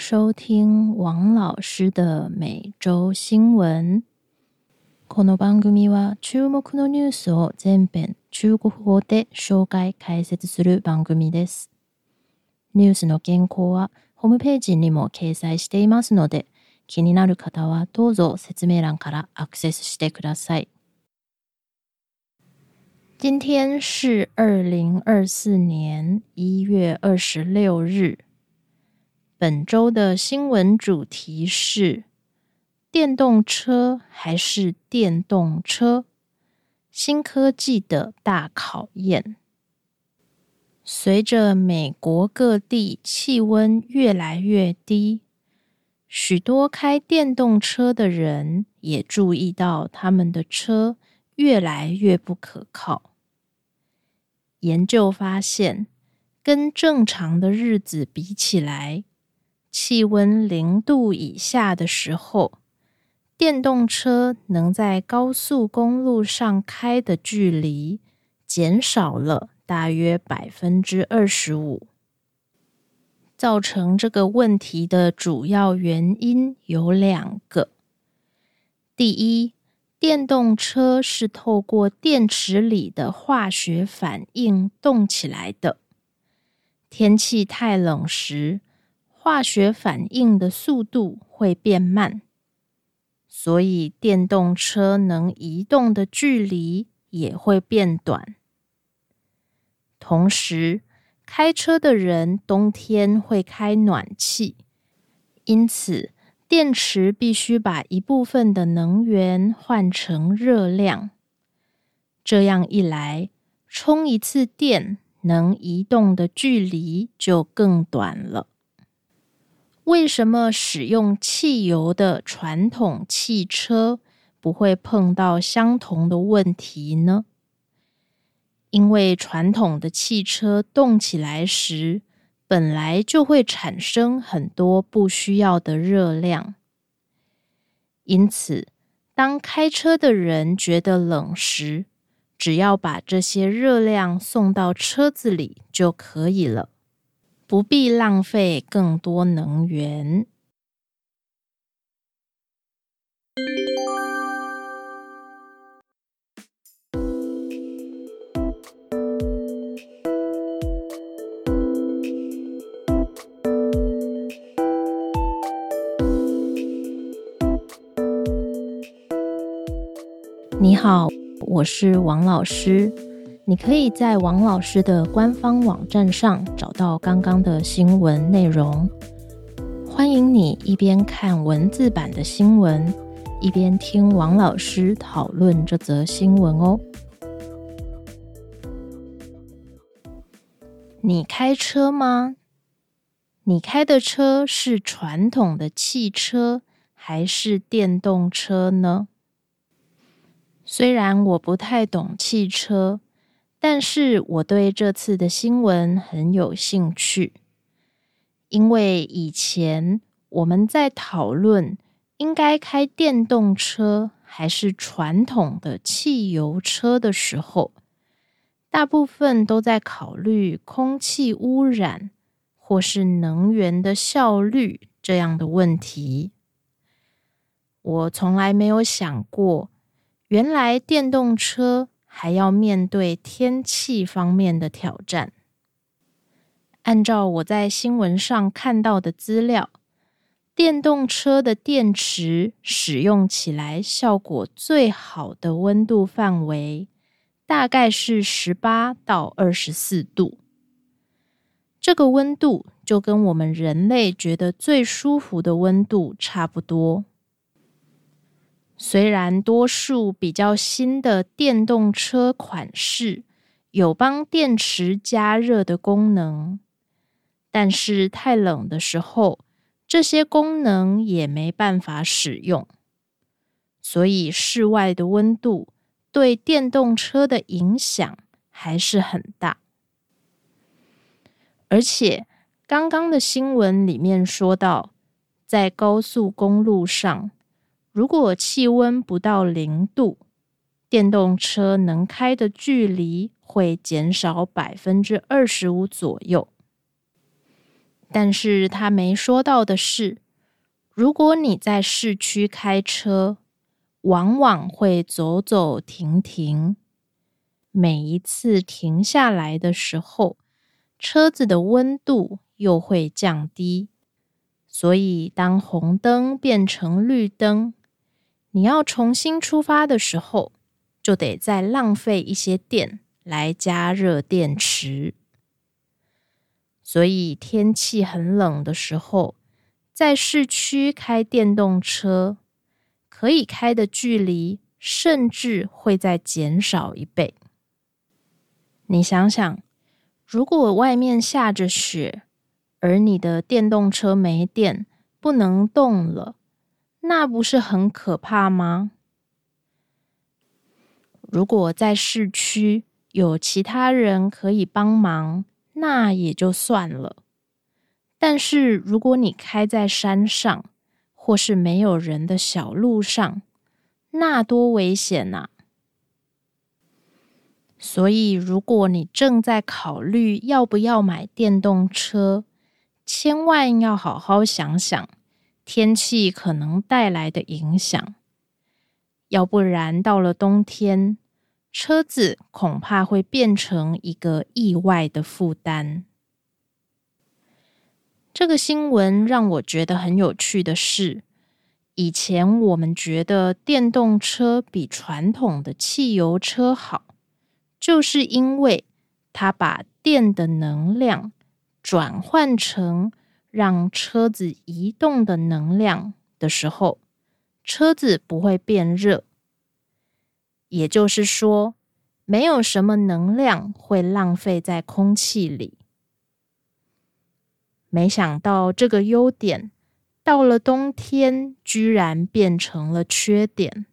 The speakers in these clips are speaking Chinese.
收听王老师的每周新闻。この番組は注目のニュースを全編中国語で紹介解説する番組です。ニュースの原稿はホームページにも掲載していますので、気になる方はどうぞ説明欄からアクセスしてください。今天是二零二四年一月二十六日。本周的新闻主题是：电动车还是电动车？新科技的大考验。随着美国各地气温越来越低，许多开电动车的人也注意到他们的车越来越不可靠。研究发现，跟正常的日子比起来，气温零度以下的时候，电动车能在高速公路上开的距离减少了大约百分之二十五。造成这个问题的主要原因有两个：第一，电动车是透过电池里的化学反应动起来的。天气太冷时，化学反应的速度会变慢，所以电动车能移动的距离也会变短。同时，开车的人冬天会开暖气，因此。电池必须把一部分的能源换成热量，这样一来，充一次电能移动的距离就更短了。为什么使用汽油的传统汽车不会碰到相同的问题呢？因为传统的汽车动起来时，本来就会产生很多不需要的热量，因此，当开车的人觉得冷时，只要把这些热量送到车子里就可以了，不必浪费更多能源。你好，我是王老师。你可以在王老师的官方网站上找到刚刚的新闻内容。欢迎你一边看文字版的新闻，一边听王老师讨论这则新闻哦。你开车吗？你开的车是传统的汽车还是电动车呢？虽然我不太懂汽车，但是我对这次的新闻很有兴趣，因为以前我们在讨论应该开电动车还是传统的汽油车的时候，大部分都在考虑空气污染或是能源的效率这样的问题。我从来没有想过。原来电动车还要面对天气方面的挑战。按照我在新闻上看到的资料，电动车的电池使用起来效果最好的温度范围大概是十八到二十四度。这个温度就跟我们人类觉得最舒服的温度差不多。虽然多数比较新的电动车款式有帮电池加热的功能，但是太冷的时候，这些功能也没办法使用。所以室外的温度对电动车的影响还是很大。而且刚刚的新闻里面说到，在高速公路上。如果气温不到零度，电动车能开的距离会减少百分之二十五左右。但是他没说到的是，如果你在市区开车，往往会走走停停，每一次停下来的时候，车子的温度又会降低。所以，当红灯变成绿灯，你要重新出发的时候，就得再浪费一些电来加热电池。所以，天气很冷的时候，在市区开电动车，可以开的距离甚至会再减少一倍。你想想，如果外面下着雪，而你的电动车没电，不能动了，那不是很可怕吗？如果在市区有其他人可以帮忙，那也就算了，但是如果你开在山上或是没有人的小路上，那多危险呐！所以，如果你正在考虑要不要买电动车，千万要好好想想天气可能带来的影响，要不然到了冬天。车子恐怕会变成一个意外的负担。这个新闻让我觉得很有趣的是，以前我们觉得电动车比传统的汽油车好，就是因为它把电的能量转换成让车子移动的能量的时候，车子不会变热。也就是说，没有什么能量会浪费在空气里。没想到这个优点到了冬天居然变成了缺点，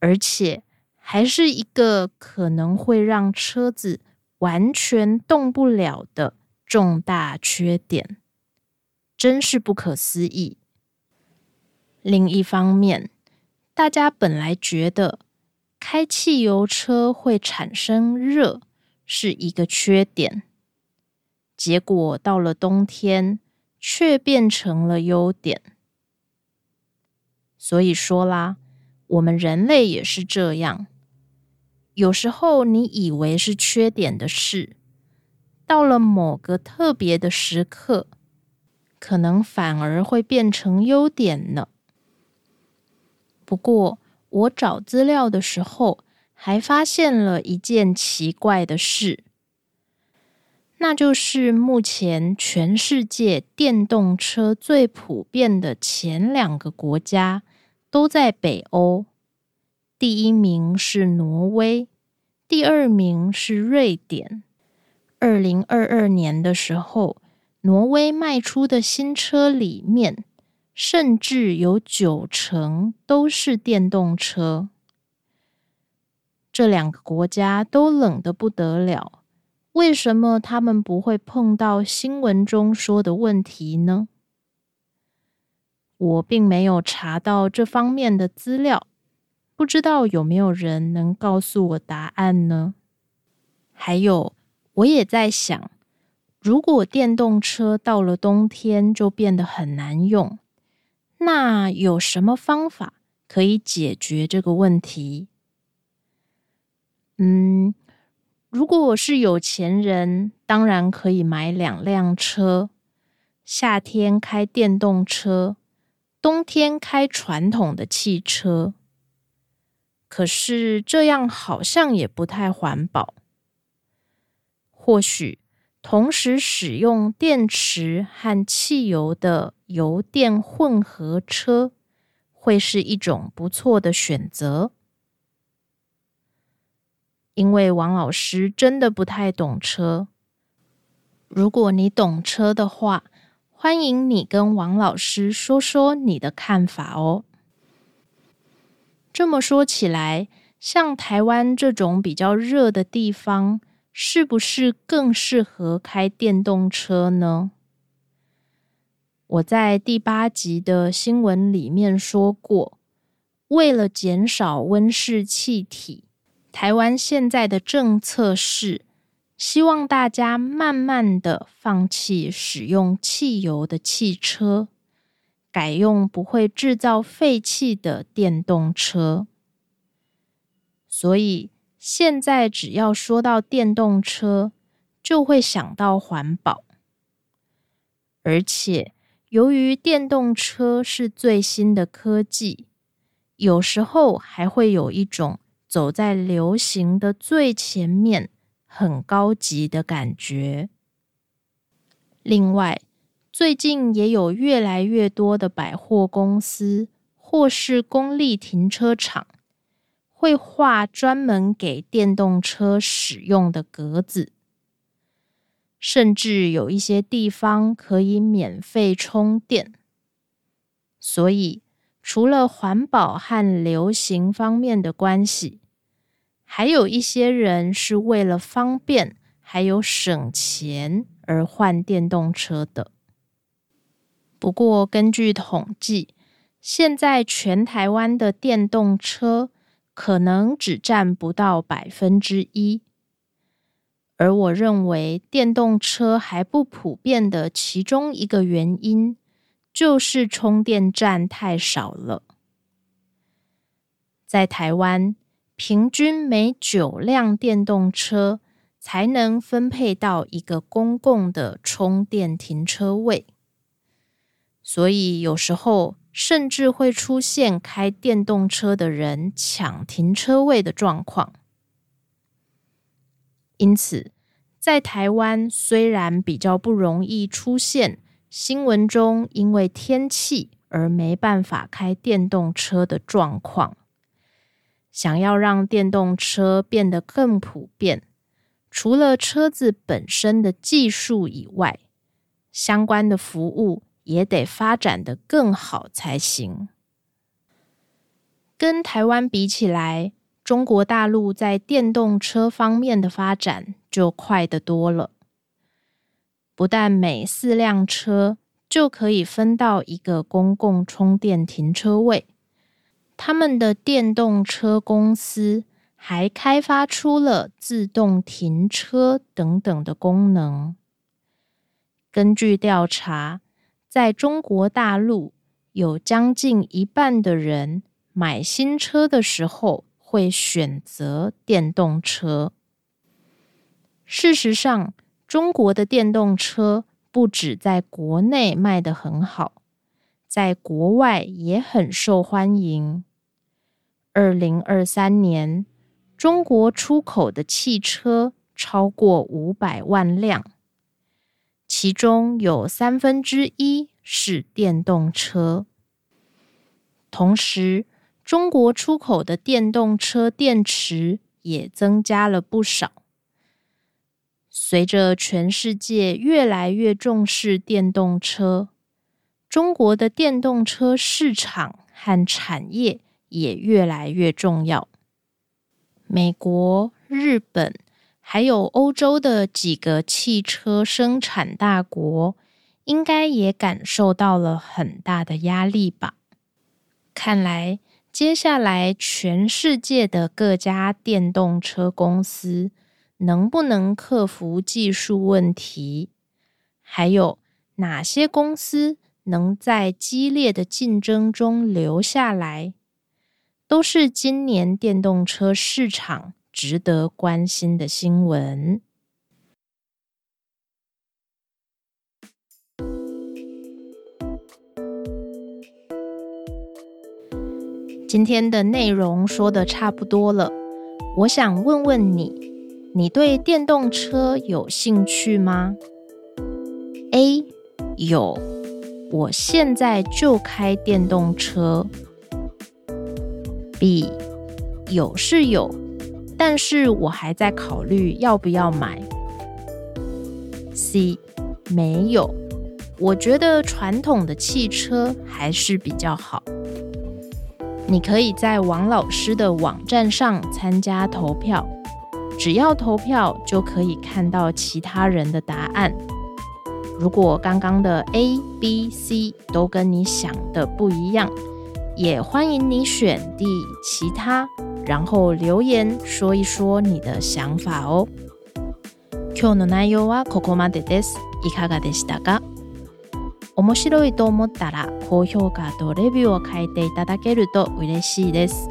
而且还是一个可能会让车子完全动不了的重大缺点，真是不可思议。另一方面，大家本来觉得。开汽油车会产生热是一个缺点，结果到了冬天却变成了优点。所以说啦，我们人类也是这样，有时候你以为是缺点的事，到了某个特别的时刻，可能反而会变成优点呢。不过，我找资料的时候，还发现了一件奇怪的事，那就是目前全世界电动车最普遍的前两个国家都在北欧，第一名是挪威，第二名是瑞典。二零二二年的时候，挪威卖出的新车里面。甚至有九成都是电动车。这两个国家都冷得不得了，为什么他们不会碰到新闻中说的问题呢？我并没有查到这方面的资料，不知道有没有人能告诉我答案呢？还有，我也在想，如果电动车到了冬天就变得很难用。那有什么方法可以解决这个问题？嗯，如果我是有钱人，当然可以买两辆车，夏天开电动车，冬天开传统的汽车。可是这样好像也不太环保。或许。同时使用电池和汽油的油电混合车会是一种不错的选择，因为王老师真的不太懂车。如果你懂车的话，欢迎你跟王老师说说你的看法哦。这么说起来，像台湾这种比较热的地方。是不是更适合开电动车呢？我在第八集的新闻里面说过，为了减少温室气体，台湾现在的政策是希望大家慢慢的放弃使用汽油的汽车，改用不会制造废气的电动车。所以现在只要说到电动车，就会想到环保。而且由于电动车是最新的科技，有时候还会有一种走在流行的最前面。很高级的感觉。另外，最近也有越来越多的百货公司或是公立停车场会画专门给电动车使用的格子，甚至有一些地方可以免费充电。所以，除了环保和流行方面的关系。还有一些人是为了方便还有省钱而换电动车的。不过，根据统计，现在全台湾的电动车可能只占不到百分之一。而我认为，电动车还不普遍的其中一个原因，就是充电站太少了。在台湾。平均每九辆电动车才能分配到一个公共的充电停车位，所以有时候甚至会出现开电动车的人抢停车位的状况。因此，在台湾虽然比较不容易出现新闻中因为天气而没办法开电动车的状况。想要让电动车变得更普遍，除了车子本身的技术以外，相关的服务也得发展的更好才行。跟台湾比起来，中国大陆在电动车方面的发展就快得多了。不但每四辆车就可以分到一个公共充电停车位。他们的电动车公司还开发出了自动停车等等的功能。根据调查，在中国大陆有将近一半的人买新车的时候会选择电动车。事实上，中国的电动车不止在国内卖得很好，在国外也很受欢迎。二零二三年，中国出口的汽车超过五百万辆，其中有三分之一是电动车。同时，中国出口的电动车电池也增加了不少。随着全世界越来越重视电动车，中国的电动车市场和产业。也越来越重要。美国、日本还有欧洲的几个汽车生产大国，应该也感受到了很大的压力吧？看来，接下来全世界的各家电动车公司能不能克服技术问题？还有哪些公司能在激烈的竞争中留下来？都是今年电动车市场值得关心的新闻。今天的内容说的差不多了，我想问问你，你对电动车有兴趣吗？A 有，我现在就开电动车。B 有是有，但是我还在考虑要不要买。C 没有，我觉得传统的汽车还是比较好。你可以在王老师的网站上参加投票，只要投票就可以看到其他人的答案。如果刚刚的 A、B、C 都跟你想的不一样。也欢迎你选 D 其他，然后留言说一说你的想法哦。今日の内容はここまでです。いかがでしたか？面白いと思ったら高評価とレビューを書いていただけると嬉しいです。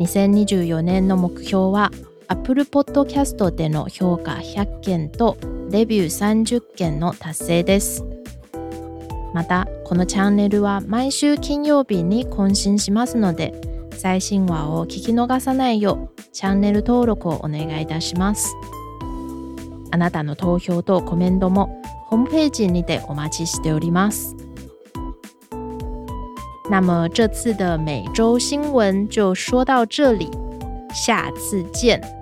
2024年の目標は Apple Podcast での評価100件とレビュー30件の達成です。また、このチャンネルは毎週金曜日に更新しますので、最新話を聞き逃さないようチャンネル登録をお願いいたします。あなたの投票とコメントもホームページにてお待ちしております。那么这次的每周新闻就说到这里，下次见。